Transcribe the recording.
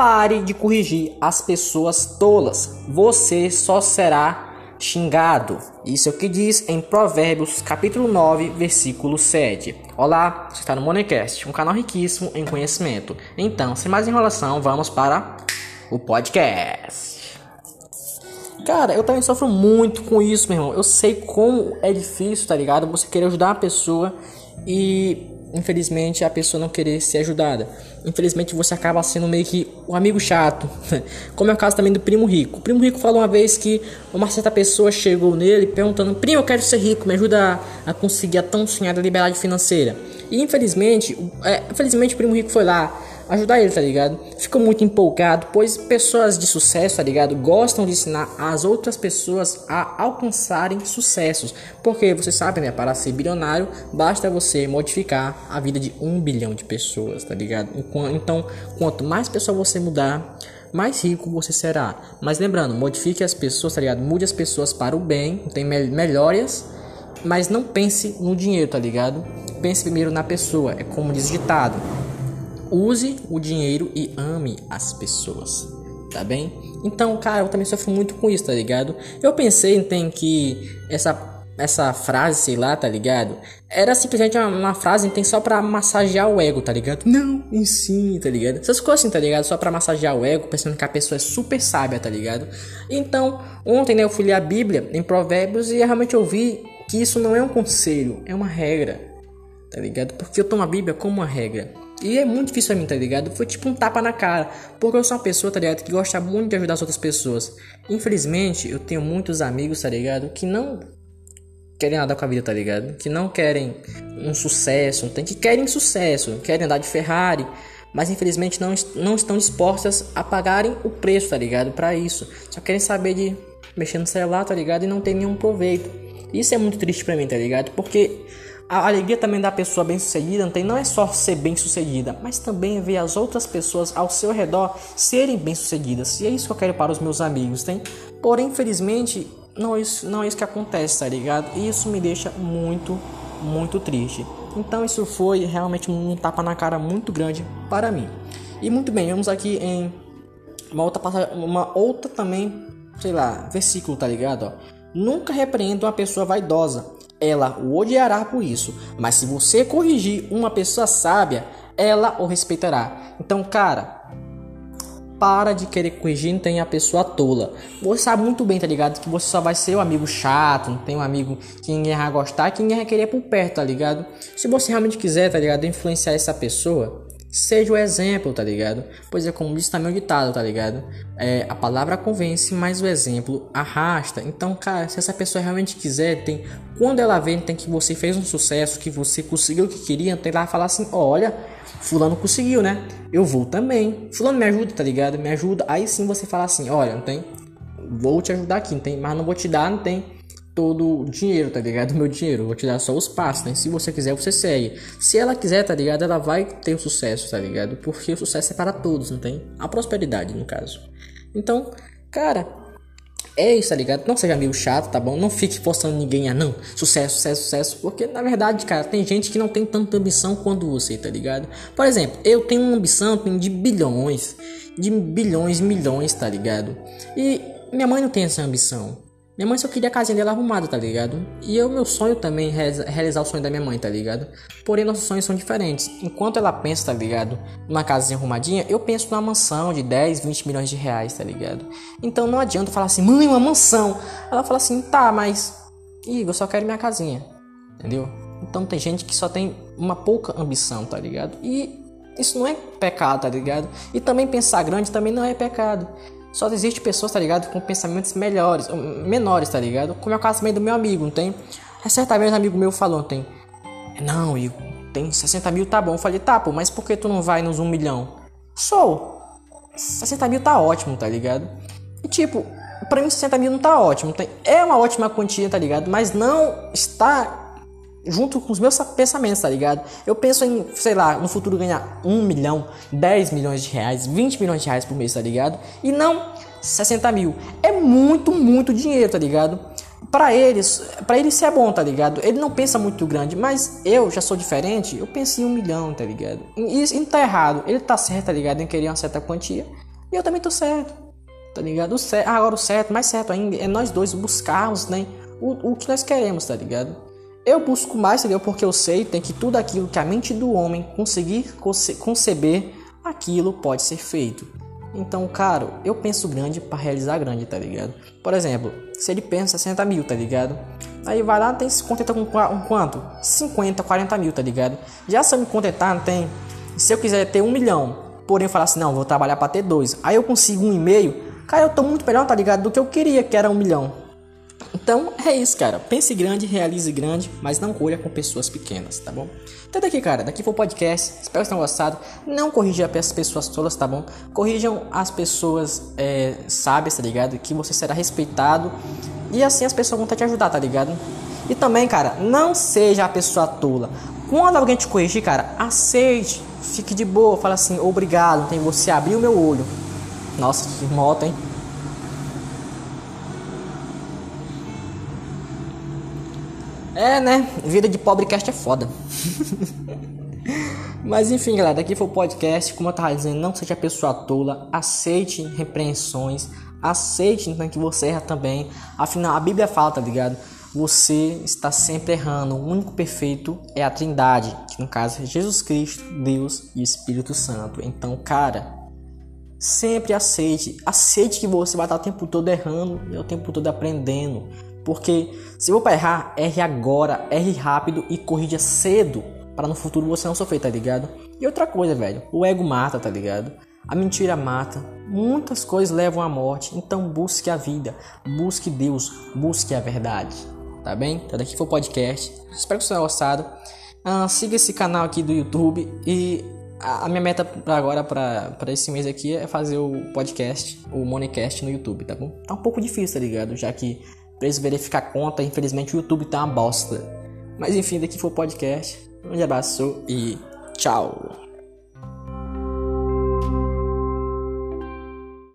Pare de corrigir as pessoas tolas. Você só será xingado. Isso é o que diz em Provérbios, capítulo 9, versículo 7. Olá, você está no Monecast, um canal riquíssimo em conhecimento. Então, sem mais enrolação, vamos para o podcast. Cara, eu também sofro muito com isso, meu irmão. Eu sei como é difícil, tá ligado? Você querer ajudar a pessoa e infelizmente, a pessoa não querer ser ajudada. Infelizmente, você acaba sendo meio que um amigo chato. Como é o caso também do primo rico. O primo rico falou uma vez que uma certa pessoa chegou nele perguntando: Primo, eu quero ser rico, me ajuda a, a conseguir a tão sonhada liberdade financeira. E infelizmente, é, infelizmente, o primo rico foi lá ajudar ele, tá ligado? Ficou muito empolgado, pois pessoas de sucesso, tá ligado? Gostam de ensinar as outras pessoas a alcançarem sucessos. Porque você sabe, né? Para ser bilionário, basta você modificar a vida de um bilhão de pessoas, tá ligado? Então, quanto mais pessoas você mudar, mais rico você será. Mas lembrando, modifique as pessoas, tá ligado? Mude as pessoas para o bem, tem melhorias, mas não pense no dinheiro, tá ligado? Pense primeiro na pessoa, é como diz ditado. Use o dinheiro e ame as pessoas, tá bem? Então, cara, eu também sofro muito com isso, tá ligado? Eu pensei tem que essa essa frase, sei lá, tá ligado? Era simplesmente uma, uma frase tem só pra massagear o ego, tá ligado? Não, ensine, tá ligado? Essas coisas assim, tá ligado? Só pra massagear o ego, pensando que a pessoa é super sábia, tá ligado? Então, ontem, né, eu fui ler a Bíblia em Provérbios e realmente eu vi que isso não é um conselho, é uma regra, tá ligado? Porque eu tomo a Bíblia como uma regra. E é muito difícil pra mim, tá ligado? Foi tipo um tapa na cara. Porque eu sou uma pessoa, tá ligado? Que gosta muito de ajudar as outras pessoas. Infelizmente, eu tenho muitos amigos, tá ligado? Que não querem nada com a vida, tá ligado? Que não querem um sucesso, que querem sucesso, querem andar de Ferrari, mas infelizmente não, não estão dispostas a pagarem o preço, tá ligado? Para isso. Só querem saber de mexer no celular, tá ligado? E não tem nenhum proveito. Isso é muito triste para mim, tá ligado? Porque a alegria também da pessoa bem-sucedida não, é só ser bem-sucedida, mas também ver as outras pessoas ao seu redor serem bem-sucedidas. E é isso que eu quero para os meus amigos, tem? Porém, infelizmente, não é isso, não é isso que acontece, tá ligado? E isso me deixa muito, muito triste. Então, isso foi realmente um tapa na cara muito grande para mim. E muito bem, vamos aqui em uma outra passagem, uma outra também, sei lá, versículo, tá ligado? Ó. Nunca repreenda uma pessoa vaidosa ela o odiará por isso. Mas se você corrigir uma pessoa sábia, ela o respeitará. Então, cara, para de querer corrigir, não tem a pessoa tola. Você sabe muito bem, tá ligado? Que você só vai ser um amigo chato, não tem um amigo que ninguém vai gostar, que ninguém vai querer por perto, tá ligado? Se você realmente quiser, tá ligado? Influenciar essa pessoa, Seja o exemplo, tá ligado? Pois é como diz também o ditado, tá ligado? É, a palavra convence, mas o exemplo arrasta. Então, cara, se essa pessoa realmente quiser, tem quando ela vê tem que você fez um sucesso, que você conseguiu o que queria, tem lá falar assim: olha, fulano conseguiu, né? Eu vou também. Fulano me ajuda, tá ligado? Me ajuda. Aí sim você fala assim: olha, não tem, vou te ajudar aqui, não tem, mas não vou te dar, não tem todo o dinheiro, tá ligado? Meu dinheiro, vou te dar só os passos, né? Se você quiser, você segue. Se ela quiser, tá ligado? Ela vai ter o sucesso, tá ligado? Porque o sucesso é para todos, não tem? A prosperidade, no caso. Então, cara, é isso, tá ligado? Não seja meio chato, tá bom? Não fique forçando ninguém a não, sucesso, sucesso, sucesso. Porque na verdade, cara, tem gente que não tem tanta ambição quanto você, tá ligado? Por exemplo, eu tenho uma ambição de bilhões, de bilhões, milhões, tá ligado? E minha mãe não tem essa ambição. Minha mãe só queria a casinha dela arrumada, tá ligado? E o meu sonho também é realizar o sonho da minha mãe, tá ligado? Porém, nossos sonhos são diferentes. Enquanto ela pensa, tá ligado? Numa casinha arrumadinha, eu penso numa mansão de 10, 20 milhões de reais, tá ligado? Então não adianta falar assim, mãe, uma mansão. Ela fala assim, tá, mas. Igor, eu só quero minha casinha. Entendeu? Então tem gente que só tem uma pouca ambição, tá ligado? E isso não é pecado, tá ligado? E também pensar grande também não é pecado. Só existe pessoas, tá ligado? Com pensamentos melhores, menores, tá ligado? Como é o caso também do meu amigo, não tem? É certa vez um amigo meu falou, tem. Não, Igor, tem 60 mil, tá bom. Eu falei, tá, pô, mas por que tu não vai nos 1 milhão? Sou. 60 mil tá ótimo, tá ligado? E tipo, pra mim 60 mil não tá ótimo. Tem, é uma ótima quantia, tá ligado? Mas não está junto com os meus pensamentos, tá ligado? Eu penso em, sei lá, no futuro ganhar 1 milhão, 10 milhões de reais, 20 milhões de reais por mês, tá ligado? E não 60 mil. É muito, muito dinheiro, tá ligado? Para eles, para eles isso é bom, tá ligado? Ele não pensa muito grande, mas eu já sou diferente, eu penso em um milhão, tá ligado? E isso não tá errado, ele tá certo, tá ligado? Em querer uma certa quantia, E eu também tô certo. Tá ligado? O certo, agora o certo, mais certo ainda, é nós dois buscarmos, né? O, o que nós queremos, tá ligado? Eu busco mais, entendeu? Porque eu sei tem que tudo aquilo que a mente do homem conseguir conce conceber, aquilo pode ser feito. Então, cara, eu penso grande para realizar grande, tá ligado? Por exemplo, se ele pensa 60 mil, tá ligado? Aí vai lá, tem se contenta com um quanto? 50, 40 mil, tá ligado? Já se eu me contentar, não tem. Se eu quiser ter um milhão, porém eu falar assim, não, vou trabalhar para ter dois. Aí eu consigo um e meio, cara, eu tô muito melhor, tá ligado? Do que eu queria, que era um milhão. Então é isso, cara. Pense grande, realize grande, mas não colha com pessoas pequenas, tá bom? Então daqui, cara, daqui foi o podcast. Espero que tenham gostado. Não corrija as pessoas tolas, tá bom? Corrijam as pessoas é, sábias, tá ligado? Que você será respeitado. E assim as pessoas vão te ajudar, tá ligado? E também, cara, não seja a pessoa tola. Quando alguém te corrigir, cara, aceite. Fique de boa. Fala assim, obrigado. Tem você abrir o meu olho. Nossa, que moto, hein? É, né? Vida de pobrecast é foda. Mas enfim, galera, daqui foi o podcast. Como eu tava dizendo, não seja pessoa tola, aceite repreensões, aceite então, que você erra também. Afinal, a Bíblia fala, tá ligado? Você está sempre errando. O único perfeito é a Trindade, que no caso é Jesus Cristo, Deus e Espírito Santo. Então, cara, sempre aceite. Aceite que você vai estar o tempo todo errando e o tempo todo aprendendo. Porque se for para errar, erre agora, erre rápido e corrija cedo para no futuro você não sofrer, tá ligado? E outra coisa, velho, o ego mata, tá ligado? A mentira mata, muitas coisas levam à morte, então busque a vida, busque Deus, busque a verdade, tá bem? Então daqui foi o podcast, espero que você tenha gostado. Uh, siga esse canal aqui do YouTube e a minha meta para agora, para esse mês aqui, é fazer o podcast, o Moneycast no YouTube, tá bom? Tá um pouco difícil, tá ligado? Já que Preciso verificar a conta, infelizmente o YouTube tá uma bosta. Mas enfim, daqui foi o podcast. Um abraço e tchau.